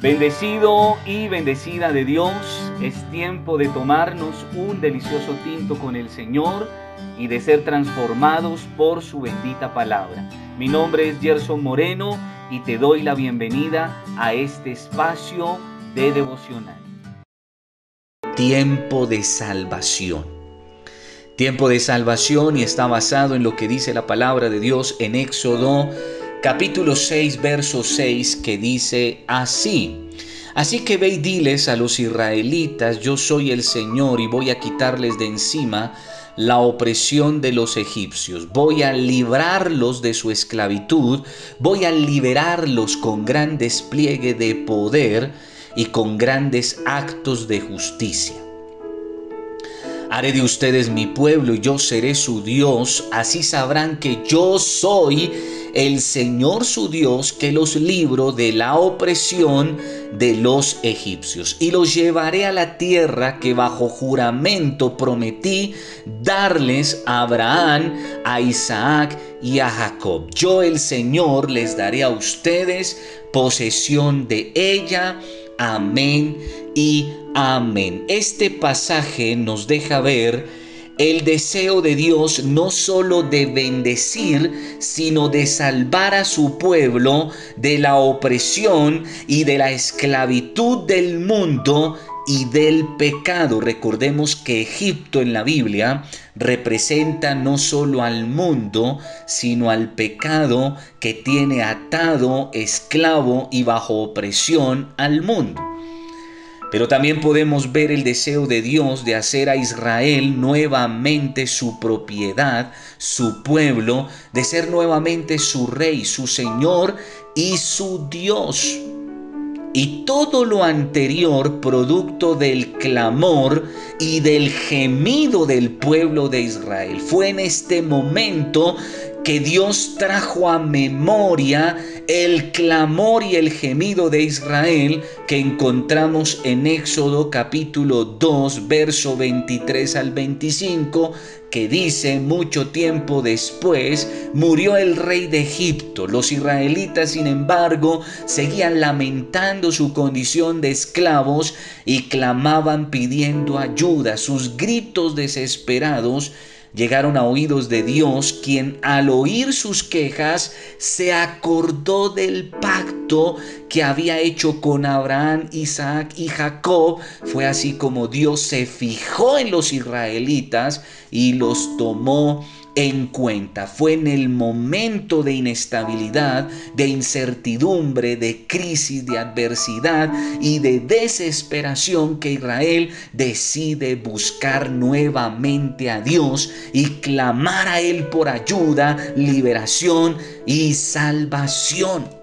Bendecido y bendecida de Dios, es tiempo de tomarnos un delicioso tinto con el Señor y de ser transformados por su bendita palabra. Mi nombre es Gerson Moreno y te doy la bienvenida a este espacio de devocional. Tiempo de salvación. Tiempo de salvación y está basado en lo que dice la palabra de Dios en Éxodo capítulo 6, verso 6, que dice así. Así que ve y diles a los israelitas, yo soy el Señor y voy a quitarles de encima la opresión de los egipcios, voy a librarlos de su esclavitud, voy a liberarlos con gran despliegue de poder y con grandes actos de justicia. Haré de ustedes mi pueblo y yo seré su Dios, así sabrán que yo soy el Señor su Dios que los libro de la opresión de los egipcios y los llevaré a la tierra que bajo juramento prometí darles a Abraham, a Isaac y a Jacob. Yo el Señor les daré a ustedes posesión de ella. Amén y amén. Este pasaje nos deja ver el deseo de Dios no solo de bendecir, sino de salvar a su pueblo de la opresión y de la esclavitud del mundo y del pecado. Recordemos que Egipto en la Biblia representa no solo al mundo, sino al pecado que tiene atado, esclavo y bajo opresión al mundo. Pero también podemos ver el deseo de Dios de hacer a Israel nuevamente su propiedad, su pueblo, de ser nuevamente su rey, su Señor y su Dios. Y todo lo anterior producto del clamor y del gemido del pueblo de Israel. Fue en este momento que Dios trajo a memoria el clamor y el gemido de Israel que encontramos en Éxodo capítulo 2, verso 23 al 25, que dice, mucho tiempo después murió el rey de Egipto. Los israelitas, sin embargo, seguían lamentando su condición de esclavos y clamaban pidiendo ayuda. Sus gritos desesperados llegaron a oídos de Dios, quien al oír sus quejas se acordó del pacto que había hecho con Abraham, Isaac y Jacob. Fue así como Dios se fijó en los israelitas y los tomó en cuenta. Fue en el momento de inestabilidad, de incertidumbre, de crisis, de adversidad y de desesperación que Israel decide buscar nuevamente a Dios y clamar a Él por ayuda, liberación y salvación.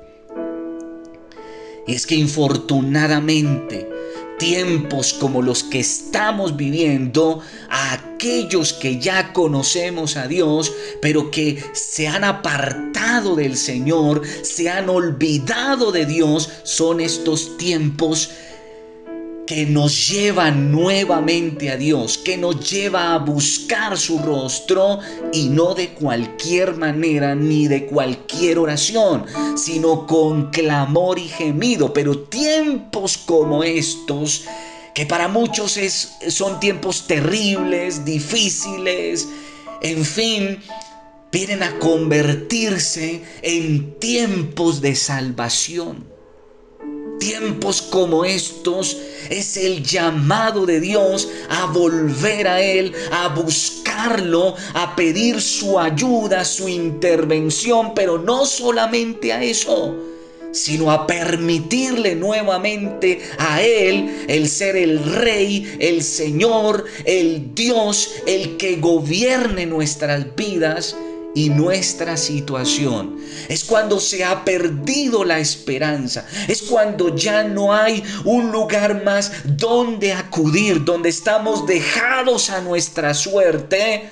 Y es que infortunadamente, tiempos como los que estamos viviendo, a aquellos que ya conocemos a Dios, pero que se han apartado del Señor, se han olvidado de Dios, son estos tiempos que nos lleva nuevamente a Dios, que nos lleva a buscar su rostro y no de cualquier manera ni de cualquier oración, sino con clamor y gemido. Pero tiempos como estos, que para muchos es, son tiempos terribles, difíciles, en fin, vienen a convertirse en tiempos de salvación. Tiempos como estos es el llamado de Dios a volver a Él, a buscarlo, a pedir su ayuda, su intervención, pero no solamente a eso, sino a permitirle nuevamente a Él el ser el Rey, el Señor, el Dios, el que gobierne nuestras vidas y nuestra situación. Es cuando se ha perdido la esperanza. Es cuando ya no hay un lugar más donde acudir, donde estamos dejados a nuestra suerte,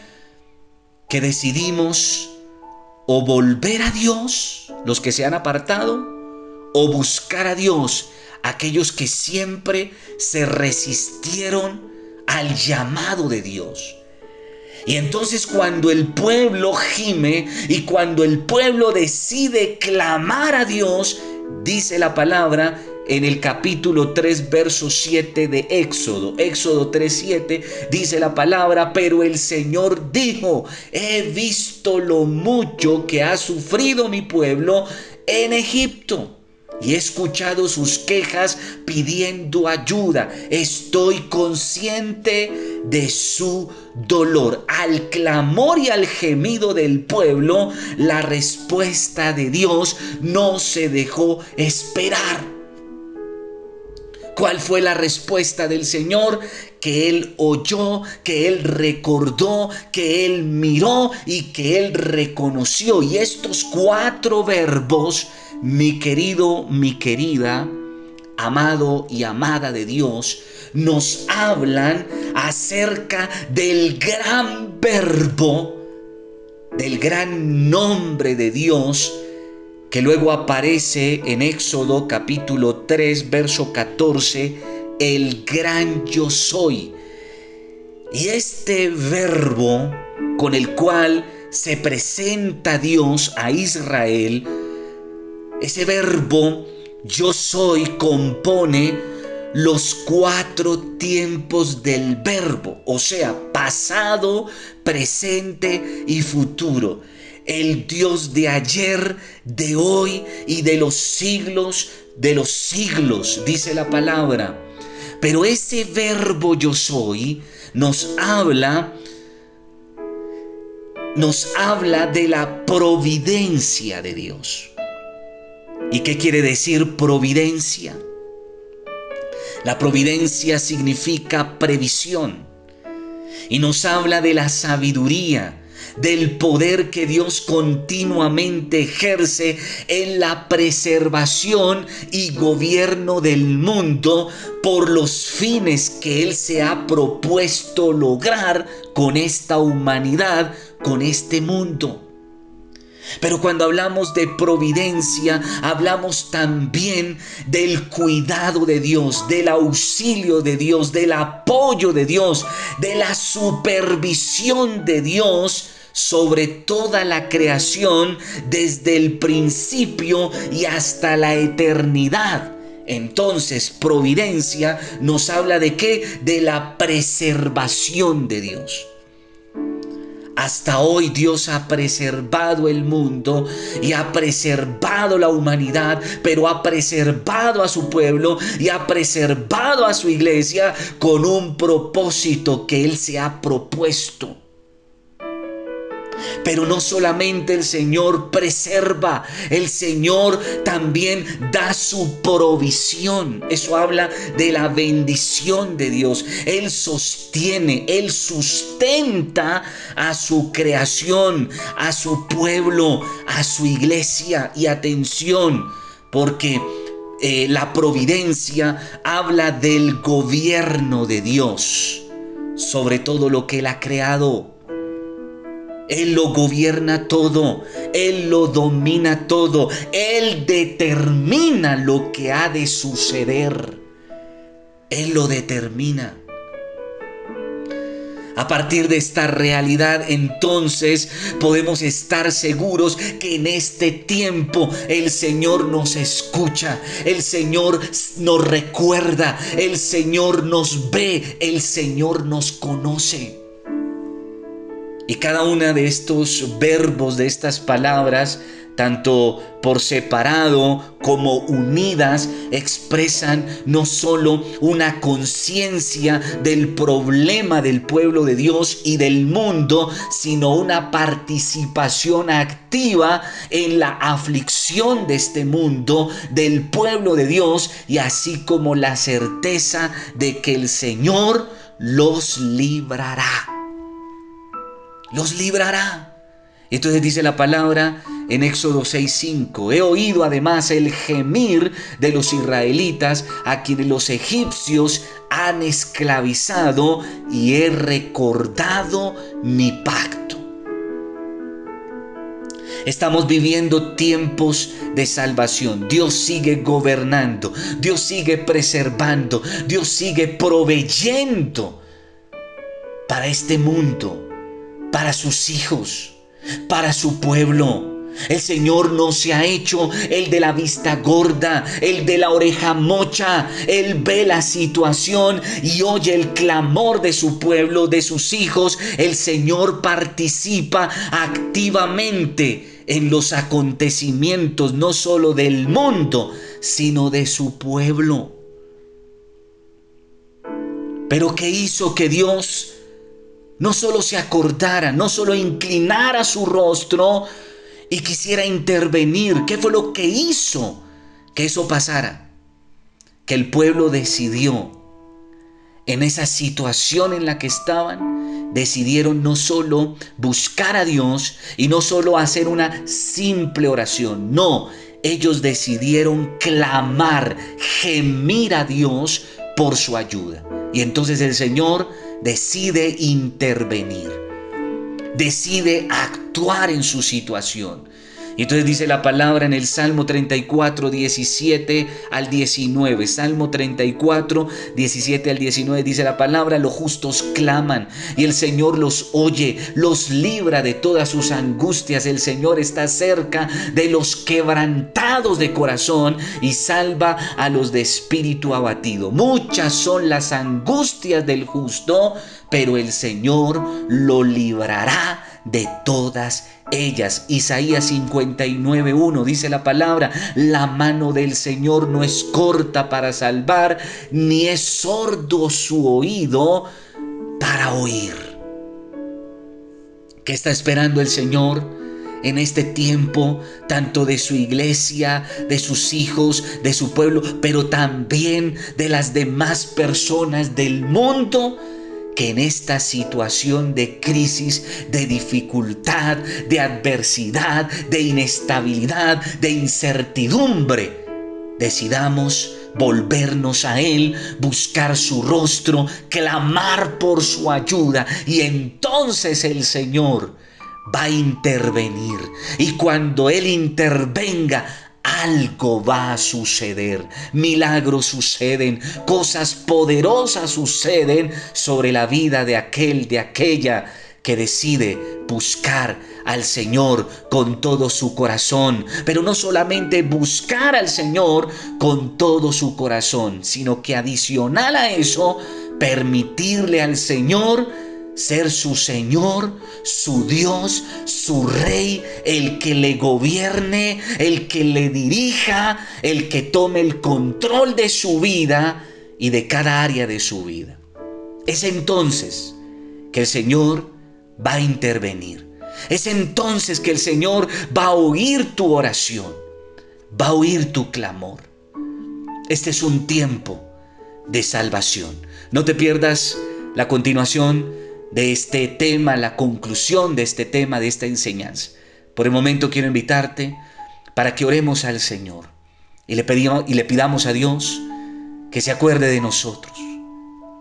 que decidimos o volver a Dios, los que se han apartado, o buscar a Dios, aquellos que siempre se resistieron al llamado de Dios. Y entonces cuando el pueblo gime y cuando el pueblo decide clamar a Dios, dice la palabra en el capítulo 3, verso 7 de Éxodo. Éxodo 3, 7 dice la palabra, pero el Señor dijo, he visto lo mucho que ha sufrido mi pueblo en Egipto y he escuchado sus quejas pidiendo ayuda. Estoy consciente de su dolor. Al clamor y al gemido del pueblo, la respuesta de Dios no se dejó esperar. ¿Cuál fue la respuesta del Señor? Que Él oyó, que Él recordó, que Él miró y que Él reconoció. Y estos cuatro verbos mi querido, mi querida, amado y amada de Dios, nos hablan acerca del gran verbo, del gran nombre de Dios, que luego aparece en Éxodo capítulo 3, verso 14, el gran yo soy. Y este verbo con el cual se presenta Dios a Israel, ese verbo yo soy compone los cuatro tiempos del verbo, o sea, pasado, presente y futuro. El Dios de ayer, de hoy y de los siglos de los siglos, dice la palabra. Pero ese verbo yo soy nos habla nos habla de la providencia de Dios. ¿Y qué quiere decir providencia? La providencia significa previsión y nos habla de la sabiduría, del poder que Dios continuamente ejerce en la preservación y gobierno del mundo por los fines que Él se ha propuesto lograr con esta humanidad, con este mundo. Pero cuando hablamos de providencia, hablamos también del cuidado de Dios, del auxilio de Dios, del apoyo de Dios, de la supervisión de Dios sobre toda la creación desde el principio y hasta la eternidad. Entonces, providencia nos habla de qué? De la preservación de Dios. Hasta hoy Dios ha preservado el mundo y ha preservado la humanidad, pero ha preservado a su pueblo y ha preservado a su iglesia con un propósito que Él se ha propuesto. Pero no solamente el Señor preserva, el Señor también da su provisión. Eso habla de la bendición de Dios. Él sostiene, Él sustenta a su creación, a su pueblo, a su iglesia. Y atención, porque... Eh, la providencia habla del gobierno de Dios sobre todo lo que Él ha creado. Él lo gobierna todo, Él lo domina todo, Él determina lo que ha de suceder. Él lo determina. A partir de esta realidad, entonces podemos estar seguros que en este tiempo el Señor nos escucha, el Señor nos recuerda, el Señor nos ve, el Señor nos conoce. Y cada una de estos verbos, de estas palabras, tanto por separado como unidas, expresan no solo una conciencia del problema del pueblo de Dios y del mundo, sino una participación activa en la aflicción de este mundo, del pueblo de Dios, y así como la certeza de que el Señor los librará los librará. Entonces dice la palabra en Éxodo 6:5, he oído además el gemir de los israelitas a quienes los egipcios han esclavizado y he recordado mi pacto. Estamos viviendo tiempos de salvación. Dios sigue gobernando. Dios sigue preservando. Dios sigue proveyendo para este mundo para sus hijos, para su pueblo. El Señor no se ha hecho el de la vista gorda, el de la oreja mocha. Él ve la situación y oye el clamor de su pueblo, de sus hijos. El Señor participa activamente en los acontecimientos no solo del mundo, sino de su pueblo. Pero ¿qué hizo que Dios no solo se acordara, no solo inclinara su rostro y quisiera intervenir. ¿Qué fue lo que hizo que eso pasara? Que el pueblo decidió, en esa situación en la que estaban, decidieron no solo buscar a Dios y no solo hacer una simple oración, no, ellos decidieron clamar, gemir a Dios por su ayuda. Y entonces el Señor decide intervenir, decide actuar en su situación. Y entonces dice la palabra en el Salmo 34, 17 al 19. Salmo 34, 17 al 19 dice la palabra, los justos claman y el Señor los oye, los libra de todas sus angustias. El Señor está cerca de los quebrantados de corazón y salva a los de espíritu abatido. Muchas son las angustias del justo, pero el Señor lo librará de todas ellas. Isaías 59.1 dice la palabra, la mano del Señor no es corta para salvar, ni es sordo su oído para oír. ¿Qué está esperando el Señor? en este tiempo, tanto de su iglesia, de sus hijos, de su pueblo, pero también de las demás personas del mundo que en esta situación de crisis, de dificultad, de adversidad, de inestabilidad, de incertidumbre, decidamos volvernos a Él, buscar su rostro, clamar por su ayuda y entonces el Señor va a intervenir. Y cuando Él intervenga, algo va a suceder. Milagros suceden, cosas poderosas suceden sobre la vida de aquel, de aquella que decide buscar al Señor con todo su corazón. Pero no solamente buscar al Señor con todo su corazón, sino que adicional a eso, permitirle al Señor ser su Señor, su Dios, su Rey, el que le gobierne, el que le dirija, el que tome el control de su vida y de cada área de su vida. Es entonces que el Señor va a intervenir. Es entonces que el Señor va a oír tu oración, va a oír tu clamor. Este es un tiempo de salvación. No te pierdas la continuación de este tema, la conclusión de este tema, de esta enseñanza. Por el momento quiero invitarte para que oremos al Señor y le, pedimos, y le pidamos a Dios que se acuerde de nosotros,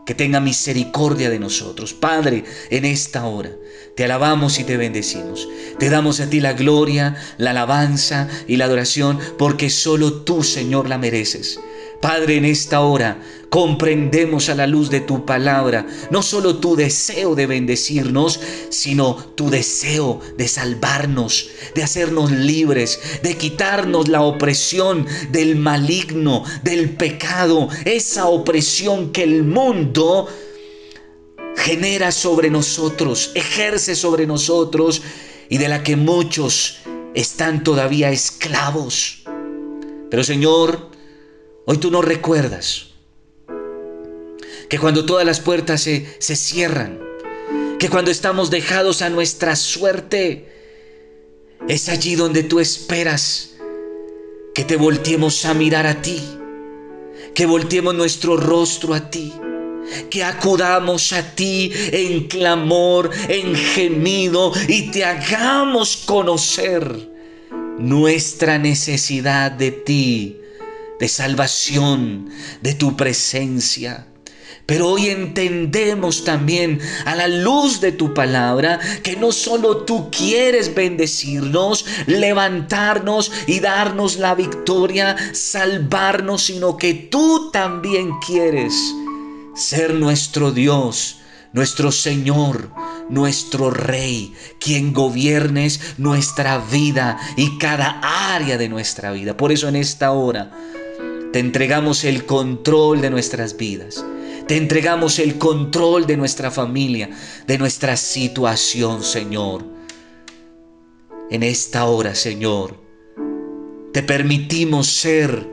que tenga misericordia de nosotros. Padre, en esta hora te alabamos y te bendecimos. Te damos a ti la gloria, la alabanza y la adoración, porque solo tú, Señor, la mereces. Padre, en esta hora comprendemos a la luz de tu palabra no solo tu deseo de bendecirnos, sino tu deseo de salvarnos, de hacernos libres, de quitarnos la opresión del maligno, del pecado, esa opresión que el mundo genera sobre nosotros, ejerce sobre nosotros y de la que muchos están todavía esclavos. Pero Señor, Hoy tú nos recuerdas que cuando todas las puertas se, se cierran, que cuando estamos dejados a nuestra suerte, es allí donde tú esperas que te volteemos a mirar a ti, que volteemos nuestro rostro a ti, que acudamos a ti en clamor, en gemido y te hagamos conocer nuestra necesidad de ti de salvación, de tu presencia. Pero hoy entendemos también a la luz de tu palabra que no solo tú quieres bendecirnos, levantarnos y darnos la victoria, salvarnos, sino que tú también quieres ser nuestro Dios, nuestro Señor, nuestro Rey, quien gobiernes nuestra vida y cada área de nuestra vida. Por eso en esta hora te entregamos el control de nuestras vidas. Te entregamos el control de nuestra familia, de nuestra situación, Señor. En esta hora, Señor, te permitimos ser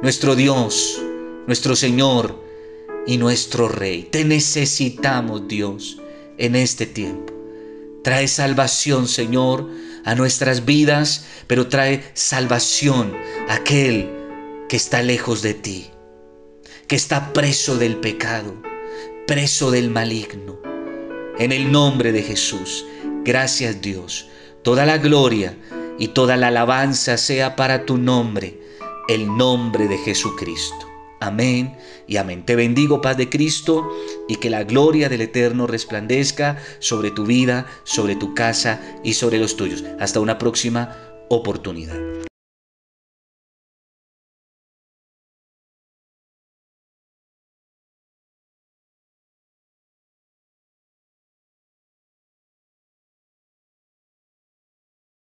nuestro Dios, nuestro Señor y nuestro Rey. Te necesitamos, Dios, en este tiempo. Trae salvación, Señor, a nuestras vidas, pero trae salvación a aquel que está lejos de ti, que está preso del pecado, preso del maligno. En el nombre de Jesús, gracias Dios. Toda la gloria y toda la alabanza sea para tu nombre, el nombre de Jesucristo. Amén y amén. Te bendigo, paz de Cristo, y que la gloria del Eterno resplandezca sobre tu vida, sobre tu casa y sobre los tuyos. Hasta una próxima oportunidad.